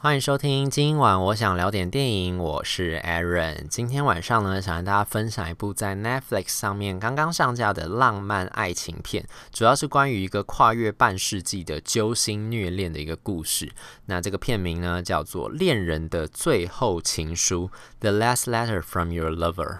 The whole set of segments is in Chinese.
欢迎收听今晚我想聊点电影，我是 Aaron。今天晚上呢，想跟大家分享一部在 Netflix 上面刚刚上架的浪漫爱情片，主要是关于一个跨越半世纪的揪心虐恋的一个故事。那这个片名呢，叫做《恋人的最后情书》（The Last Letter from Your Lover）。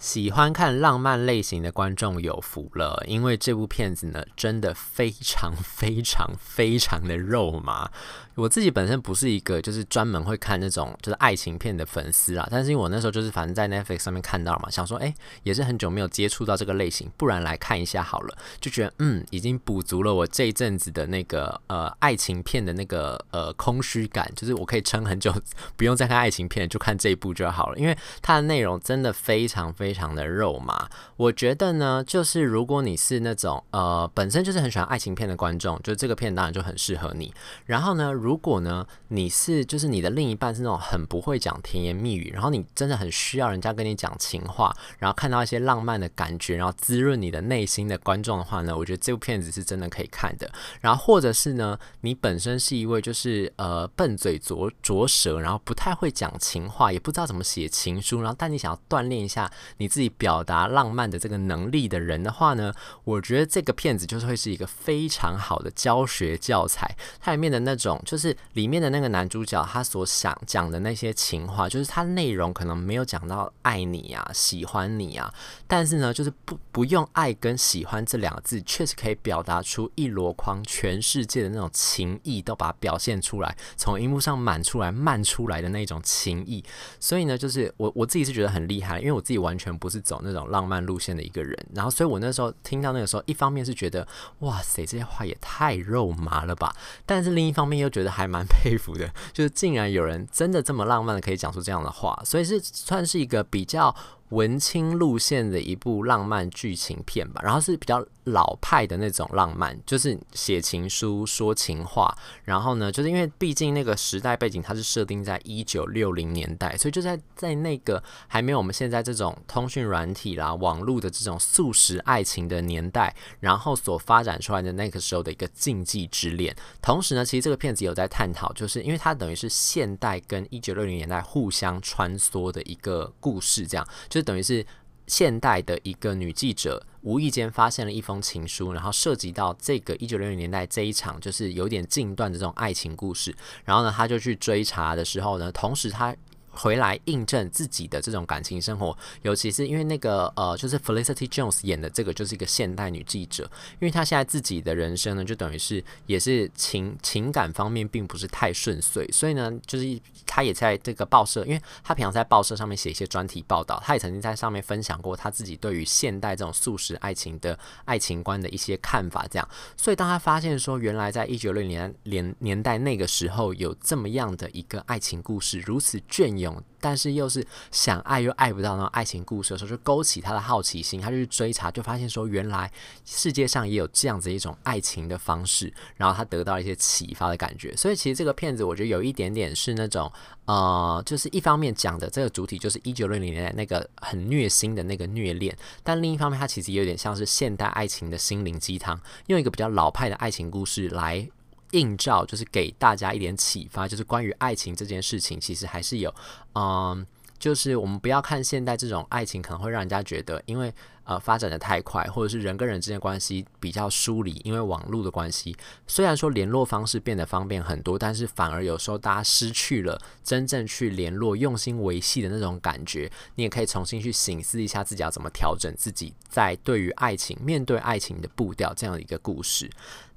喜欢看浪漫类型的观众有福了，因为这部片子呢，真的非常非常非常的肉麻。我自己本身不是一个就是专门会看那种就是爱情片的粉丝啦，但是因为我那时候就是反正在 Netflix 上面看到嘛，想说哎、也是很久没有接触到这个类型，不然来看一下好了，就觉得嗯，已经补足了我这一阵子的那个呃爱情片的那个呃空虚感，就是我可以撑很久，不用再看爱情片，就看这一部就好了，因为它的内容真的非常非。非常的肉麻，我觉得呢，就是如果你是那种呃本身就是很喜欢爱情片的观众，就这个片当然就很适合你。然后呢，如果呢你是就是你的另一半是那种很不会讲甜言蜜语，然后你真的很需要人家跟你讲情话，然后看到一些浪漫的感觉，然后滋润你的内心的观众的话呢，我觉得这部片子是真的可以看的。然后或者是呢，你本身是一位就是呃笨嘴拙拙舌，然后不太会讲情话，也不知道怎么写情书，然后但你想要锻炼一下你。自己表达浪漫的这个能力的人的话呢，我觉得这个片子就是会是一个非常好的教学教材。它里面的那种，就是里面的那个男主角他所想讲的那些情话，就是他内容可能没有讲到爱你啊、喜欢你啊，但是呢，就是不不用爱跟喜欢这两个字，确实可以表达出一箩筐全世界的那种情意，都把它表现出来，从荧幕上满出来、漫出来的那种情意。所以呢，就是我我自己是觉得很厉害，因为我自己完全。不是走那种浪漫路线的一个人，然后所以我那时候听到那个时候，一方面是觉得哇塞，这些话也太肉麻了吧，但是另一方面又觉得还蛮佩服的，就是竟然有人真的这么浪漫的可以讲出这样的话，所以是算是一个比较。文青路线的一部浪漫剧情片吧，然后是比较老派的那种浪漫，就是写情书、说情话。然后呢，就是因为毕竟那个时代背景它是设定在一九六零年代，所以就在在那个还没有我们现在这种通讯软体啦、网络的这种速食爱情的年代，然后所发展出来的那个时候的一个禁忌之恋。同时呢，其实这个片子有在探讨，就是因为它等于是现代跟一九六零年代互相穿梭的一个故事，这样就。就等于是现代的一个女记者无意间发现了一封情书，然后涉及到这个一九六零年代这一场就是有点禁断的这种爱情故事，然后呢，她就去追查的时候呢，同时她。回来印证自己的这种感情生活，尤其是因为那个呃，就是 Felicity Jones 演的这个就是一个现代女记者，因为她现在自己的人生呢，就等于是也是情情感方面并不是太顺遂，所以呢，就是他也在这个报社，因为他平常在报社上面写一些专题报道，他也曾经在上面分享过他自己对于现代这种素食爱情的爱情观的一些看法，这样，所以当他发现说，原来在一九六零年年年代那个时候有这么样的一个爱情故事，如此隽永。但是又是想爱又爱不到那种爱情故事的时候，就勾起他的好奇心，他就去追查，就发现说原来世界上也有这样子一种爱情的方式，然后他得到一些启发的感觉。所以其实这个片子我觉得有一点点是那种呃，就是一方面讲的这个主体就是一九六零年代那个很虐心的那个虐恋，但另一方面它其实有点像是现代爱情的心灵鸡汤，用一个比较老派的爱情故事来。映照就是给大家一点启发，就是关于爱情这件事情，其实还是有，嗯，就是我们不要看现代这种爱情，可能会让人家觉得，因为。呃，发展的太快，或者是人跟人之间关系比较疏离，因为网络的关系。虽然说联络方式变得方便很多，但是反而有时候大家失去了真正去联络、用心维系的那种感觉。你也可以重新去醒思一下自己要怎么调整自己在对于爱情、面对爱情的步调这样的一个故事。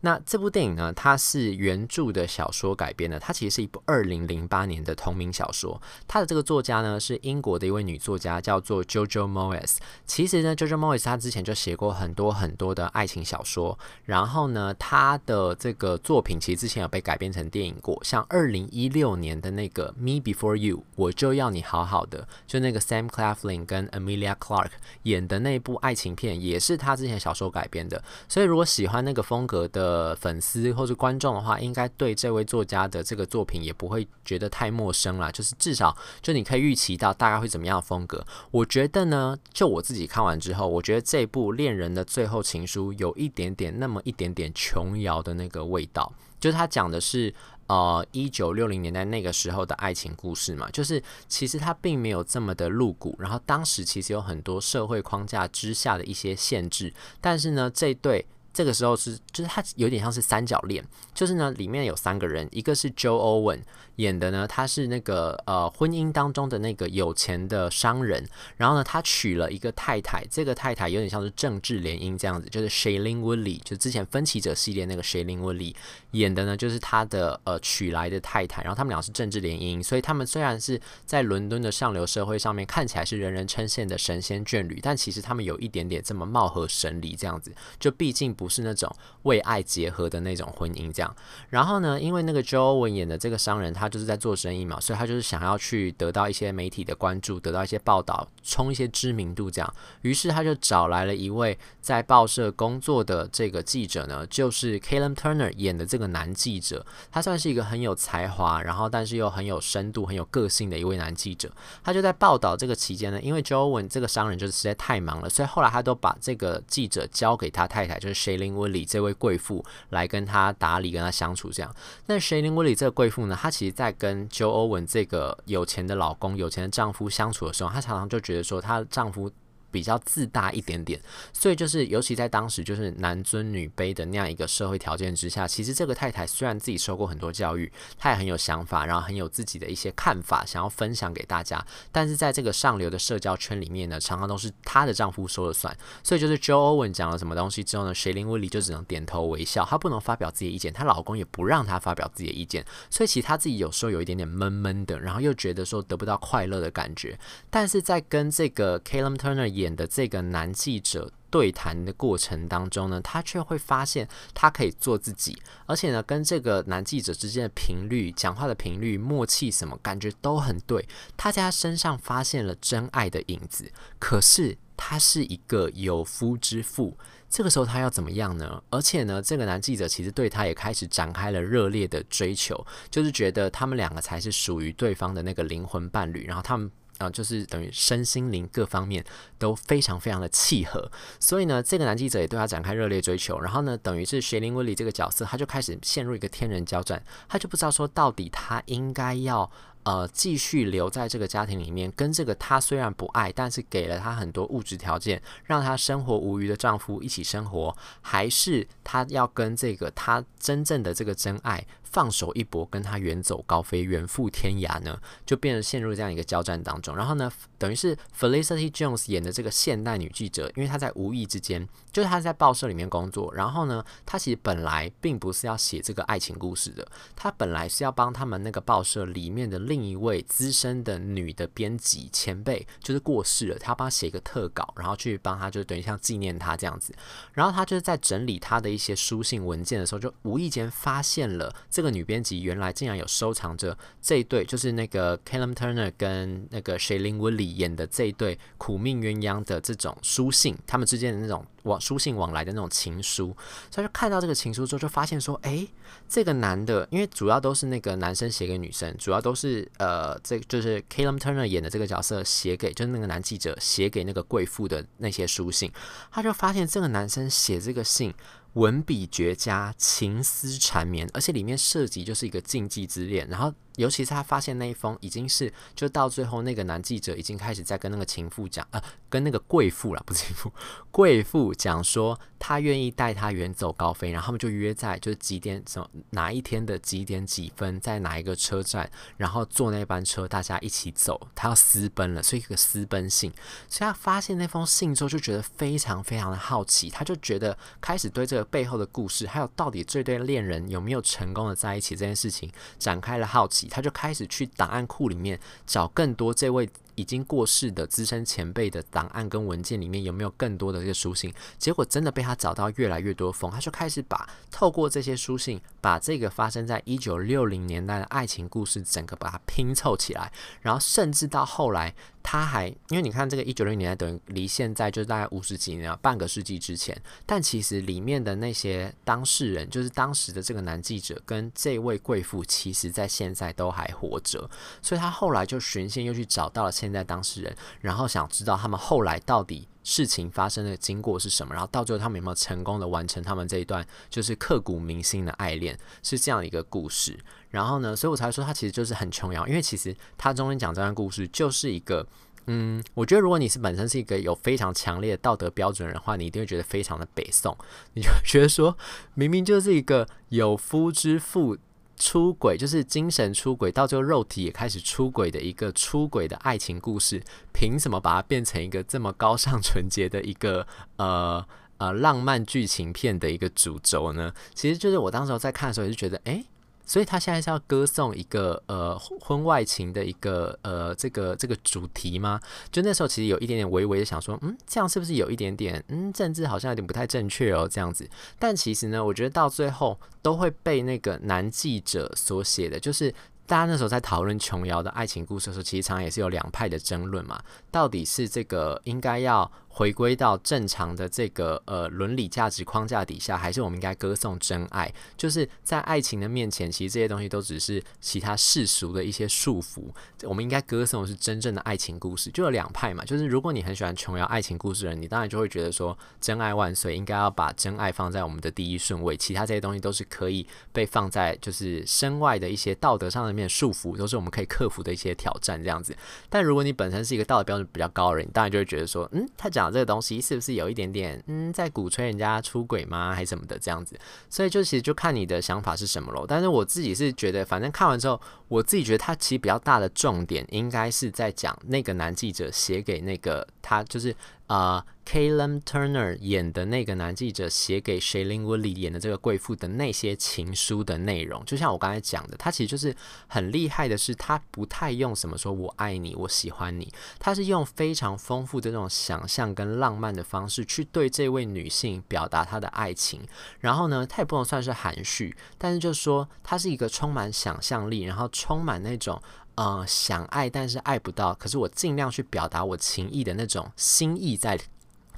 那这部电影呢，它是原著的小说改编的，它其实是一部二零零八年的同名小说。它的这个作家呢是英国的一位女作家，叫做 JoJo Moyes。其实呢，JoJo Moyes 她之前就写过很多很多的爱情小说，然后呢，她的这个作品其实之前有被改编成电影过，像二零一六年的那个《Me Before You》，我就要你好好的，就那个 Sam Claflin 跟 Emilia Clark 演的那部爱情片，也是他之前小说改编的。所以如果喜欢那个风格的呃粉丝或是观众的话，应该对这位作家的这个作品也不会觉得太陌生啦。就是至少就你可以预期到大概会怎么样的风格。我觉得呢，就我自己看完之后，我觉得这部《恋人的最后情书》有一点点那么一点点琼瑶的那个味道，就是他讲的是呃一九六零年代那个时候的爱情故事嘛，就是其实他并没有这么的露骨，然后当时其实有很多社会框架之下的一些限制，但是呢，这对。这个时候是，就是它有点像是三角恋，就是呢，里面有三个人，一个是 Joe Owen 演的呢，他是那个呃婚姻当中的那个有钱的商人，然后呢，他娶了一个太太，这个太太有点像是政治联姻这样子，就是 Shailene Woodley，就之前分歧者系列那个 Shailene Woodley 演的呢，就是他的呃娶来的太太，然后他们俩是政治联姻，所以他们虽然是在伦敦的上流社会上面看起来是人人称羡的神仙眷侣，但其实他们有一点点这么貌合神离这样子，就毕竟不。是那种为爱结合的那种婚姻，这样。然后呢，因为那个 Joel 演的这个商人，他他就是在做生意嘛，所以他就是想要去得到一些媒体的关注，得到一些报道，冲一些知名度，这样。于是他就找来了一位在报社工作的这个记者呢，就是 Callum Turner 演的这个男记者。他算是一个很有才华，然后但是又很有深度、很有个性的一位男记者。他就在报道这个期间呢，因为 Joe Owen 这个商人就是实在太忙了，所以后来他都把这个记者交给他太太，就是 Shailene Woodley 这位贵妇来跟他打理、跟他相处这样。那 Shailene Woodley 这个贵妇呢，她其实在跟 Joe Owen 这个有钱的老公、有钱的丈夫相处的时候，她常常就觉得说，她丈夫。比较自大一点点，所以就是尤其在当时就是男尊女卑的那样一个社会条件之下，其实这个太太虽然自己受过很多教育，她也很有想法，然后很有自己的一些看法，想要分享给大家。但是在这个上流的社交圈里面呢，常常都是她的丈夫说了算。所以就是 Joe Owen 讲了什么东西之后呢，Shailene Woodley 就只能点头微笑，她不能发表自己的意见，她老公也不让她发表自己的意见。所以其实她自己有时候有一点点闷闷的，然后又觉得说得不到快乐的感觉。但是在跟这个 Kalem Turner 演的这个男记者对谈的过程当中呢，他却会发现他可以做自己，而且呢，跟这个男记者之间的频率、讲话的频率、默契什么感觉都很对。他在他身上发现了真爱的影子，可是他是一个有夫之妇，这个时候他要怎么样呢？而且呢，这个男记者其实对他也开始展开了热烈的追求，就是觉得他们两个才是属于对方的那个灵魂伴侣，然后他们。啊，就是等于身心灵各方面都非常非常的契合，所以呢，这个男记者也对他展开热烈追求。然后呢，等于是雪玲威利这个角色，他就开始陷入一个天人交战，他就不知道说到底他应该要。呃，继续留在这个家庭里面，跟这个他虽然不爱，但是给了他很多物质条件，让他生活无余的丈夫一起生活，还是他要跟这个他真正的这个真爱放手一搏，跟他远走高飞，远赴天涯呢？就变成陷入这样一个交战当中。然后呢，等于是 Felicity Jones 演的这个现代女记者，因为她在无意之间，就是她在报社里面工作，然后呢，她其实本来并不是要写这个爱情故事的，她本来是要帮他们那个报社里面的。另一位资深的女的编辑前辈就是过世了，她要帮她写一个特稿，然后去帮她，就等于像纪念她这样子。然后她就是在整理她的一些书信文件的时候，就无意间发现了这个女编辑原来竟然有收藏着这一对，就是那个 Callum Turner 跟那个 Shailene Woodley 演的这一对苦命鸳鸯的这种书信，他们之间的那种。往书信往来的那种情书，所以就看到这个情书之后，就发现说，诶，这个男的，因为主要都是那个男生写给女生，主要都是呃，这就是 Callum Turner 演的这个角色写给，就是那个男记者写给那个贵妇的那些书信，他就发现这个男生写这个信。文笔绝佳，情思缠绵，而且里面涉及就是一个禁忌之恋。然后，尤其是他发现那一封已经是，就到最后那个男记者已经开始在跟那个情妇讲，呃，跟那个贵妇了，不是情妇，贵妇讲说他愿意带他远走高飞，然后他们就约在就是几点什么哪一天的几点几分，在哪一个车站，然后坐那班车，大家一起走。他要私奔了，所以一个私奔信。所以他发现那封信之后，就觉得非常非常的好奇，他就觉得开始对这个。背后的故事，还有到底这对恋人有没有成功的在一起这件事情，展开了好奇，他就开始去档案库里面找更多这位已经过世的资深前辈的档案跟文件里面有没有更多的这个书信。结果真的被他找到越来越多封，他就开始把透过这些书信，把这个发生在一九六零年代的爱情故事整个把它拼凑起来，然后甚至到后来。他还因为你看这个一九六零年代等于离现在就大概五十几年，半个世纪之前，但其实里面的那些当事人，就是当时的这个男记者跟这位贵妇，其实在现在都还活着，所以他后来就寻线又去找到了现在当事人，然后想知道他们后来到底事情发生的经过是什么，然后到最后他们有没有成功的完成他们这一段就是刻骨铭心的爱恋，是这样一个故事。然后呢，所以我才说他其实就是很琼瑶，因为其实他中间讲这段故事就是一个，嗯，我觉得如果你是本身是一个有非常强烈的道德标准的人的话，你一定会觉得非常的北宋，你就觉得说明明就是一个有夫之妇出轨，就是精神出轨，到最后肉体也开始出轨的一个出轨的爱情故事，凭什么把它变成一个这么高尚纯洁的一个呃呃浪漫剧情片的一个主轴呢？其实就是我当时候在看的时候，也是觉得，哎。所以他现在是要歌颂一个呃婚外情的一个呃这个这个主题吗？就那时候其实有一点点微微的想说，嗯，这样是不是有一点点嗯政治好像有点不太正确哦这样子。但其实呢，我觉得到最后都会被那个男记者所写的，就是。大家那时候在讨论琼瑶的爱情故事的时候，其实常常也是有两派的争论嘛。到底是这个应该要回归到正常的这个呃伦理价值框架底下，还是我们应该歌颂真爱？就是在爱情的面前，其实这些东西都只是其他世俗的一些束缚。我们应该歌颂的是真正的爱情故事。就有两派嘛，就是如果你很喜欢琼瑶爱情故事的人，你当然就会觉得说真爱万岁，应该要把真爱放在我们的第一顺位，其他这些东西都是可以被放在就是身外的一些道德上面束缚都是我们可以克服的一些挑战，这样子。但如果你本身是一个道德标准比较高的人，你当然就会觉得说，嗯，他讲讲这个东西是不是有一点点，嗯，在鼓吹人家出轨吗，还什么的这样子？所以就其实就看你的想法是什么喽。但是我自己是觉得，反正看完之后，我自己觉得他其实比较大的重点应该是在讲那个男记者写给那个他，就是。啊、uh，Callum Turner 演的那个男记者写给 Shailene Woodley 演的这个贵妇的那些情书的内容，就像我刚才讲的，他其实就是很厉害的是，他不太用什么说“我爱你”“我喜欢你”，他是用非常丰富的这种想象跟浪漫的方式去对这位女性表达他的爱情。然后呢，他也不能算是含蓄，但是就是说他是一个充满想象力，然后充满那种。呃，想爱但是爱不到，可是我尽量去表达我情意的那种心意在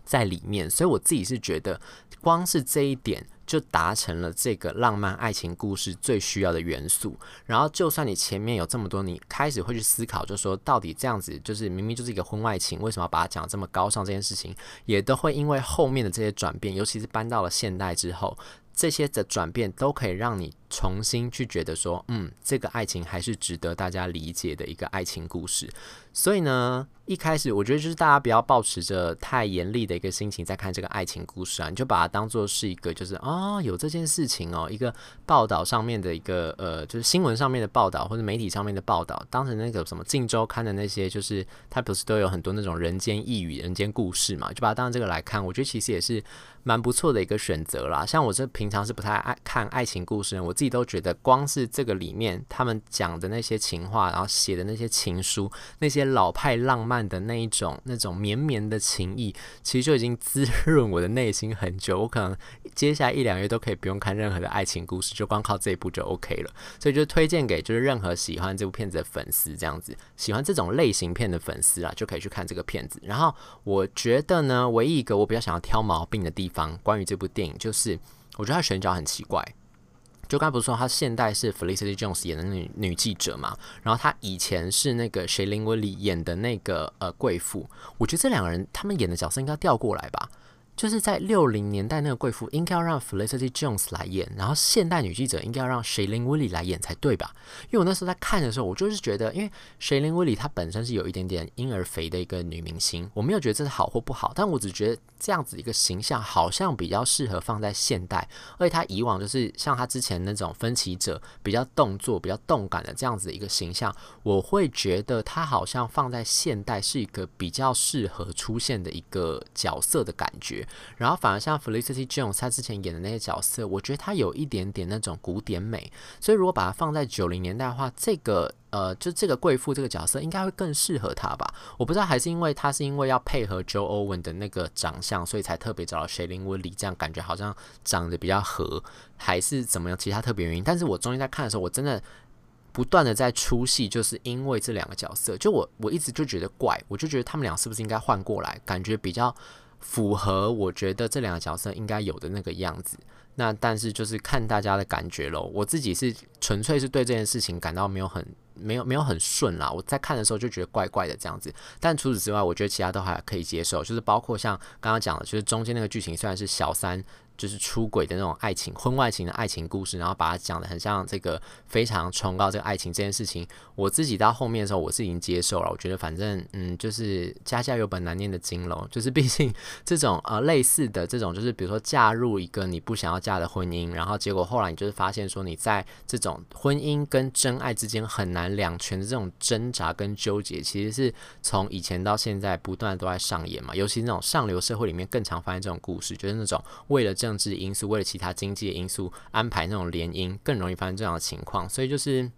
在里面，所以我自己是觉得，光是这一点就达成了这个浪漫爱情故事最需要的元素。然后，就算你前面有这么多，你开始会去思考，就说到底这样子，就是明明就是一个婚外情，为什么要把它讲这么高尚？这件事情也都会因为后面的这些转变，尤其是搬到了现代之后，这些的转变都可以让你。重新去觉得说，嗯，这个爱情还是值得大家理解的一个爱情故事。所以呢，一开始我觉得就是大家不要抱持着太严厉的一个心情在看这个爱情故事啊，你就把它当做是一个就是啊、哦，有这件事情哦，一个报道上面的一个呃，就是新闻上面的报道或者媒体上面的报道，当成那个什么《镜周刊》的那些，就是它不是都有很多那种人间异语、人间故事嘛，就把它当成这个来看，我觉得其实也是蛮不错的一个选择啦。像我这平常是不太爱看爱情故事，我自己。都觉得光是这个里面他们讲的那些情话，然后写的那些情书，那些老派浪漫的那一种那种绵绵的情意，其实就已经滋润我的内心很久。我可能接下来一两月都可以不用看任何的爱情故事，就光靠这一部就 OK 了。所以就推荐给就是任何喜欢这部片子的粉丝，这样子喜欢这种类型片的粉丝啊，就可以去看这个片子。然后我觉得呢，唯一一个我比较想要挑毛病的地方，关于这部电影，就是我觉得他选角很奇怪。就刚不是说她现代是 Felicity Jones 演的女女记者嘛，然后她以前是那个 Shailene Woodley 演的那个呃贵妇，我觉得这两个人他们演的角色应该调过来吧。就是在六零年代那个贵妇应该要让 Felicity Jones 来演，然后现代女记者应该要让 Shailene Woodley 来演才对吧？因为我那时候在看的时候，我就是觉得，因为 Shailene Woodley 她本身是有一点点婴儿肥的一个女明星，我没有觉得这是好或不好，但我只觉得这样子一个形象好像比较适合放在现代，而且她以往就是像她之前那种分歧者，比较动作、比较动感的这样子一个形象，我会觉得她好像放在现代是一个比较适合出现的一个角色的感觉。然后反而像 Felicity Jones，她之前演的那些角色，我觉得她有一点点那种古典美，所以如果把它放在九零年代的话，这个。呃，就这个贵妇这个角色应该会更适合她吧？我不知道，还是因为她是因为要配合 Joe Owen 的那个长相，所以才特别找到 Shailene Woodley，这样感觉好像长得比较合，还是怎么样？其他特别原因？但是我中间在看的时候，我真的不断的在出戏，就是因为这两个角色，就我我一直就觉得怪，我就觉得他们俩是不是应该换过来，感觉比较符合我觉得这两个角色应该有的那个样子。那但是就是看大家的感觉喽，我自己是纯粹是对这件事情感到没有很没有没有很顺啦。我在看的时候就觉得怪怪的这样子，但除此之外，我觉得其他都还可以接受，就是包括像刚刚讲的，就是中间那个剧情虽然是小三。就是出轨的那种爱情，婚外情的爱情故事，然后把它讲得很像这个非常崇高这个爱情这件事情。我自己到后面的时候，我是已经接受了。我觉得反正嗯，就是家家有本难念的经喽。就是毕竟 这种呃类似的这种，就是比如说嫁入一个你不想要嫁的婚姻，然后结果后来你就是发现说你在这种婚姻跟真爱之间很难两全的这种挣扎跟纠结，其实是从以前到现在不断都在上演嘛。尤其那种上流社会里面更常发现这种故事，就是那种为了。政治因素，为了其他经济的因素安排那种联姻，更容易发生这样的情况。所以就是，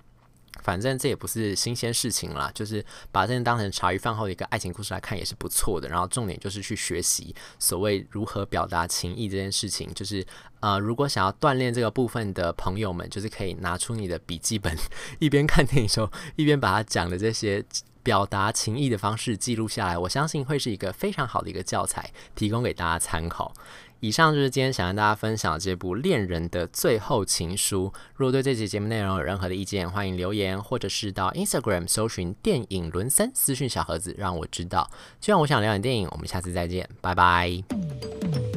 反正这也不是新鲜事情啦，就是把这当成茶余饭后的一个爱情故事来看也是不错的。然后重点就是去学习所谓如何表达情意这件事情。就是呃，如果想要锻炼这个部分的朋友们，就是可以拿出你的笔记本，一边看电影时候，一边把它讲的这些表达情意的方式记录下来。我相信会是一个非常好的一个教材，提供给大家参考。以上就是今天想跟大家分享这部《恋人的最后情书》。如果对这期节目内容有任何的意见，欢迎留言，或者是到 Instagram 搜寻“电影轮三”私讯小盒子，让我知道。希望我想聊点电影，我们下次再见，拜拜。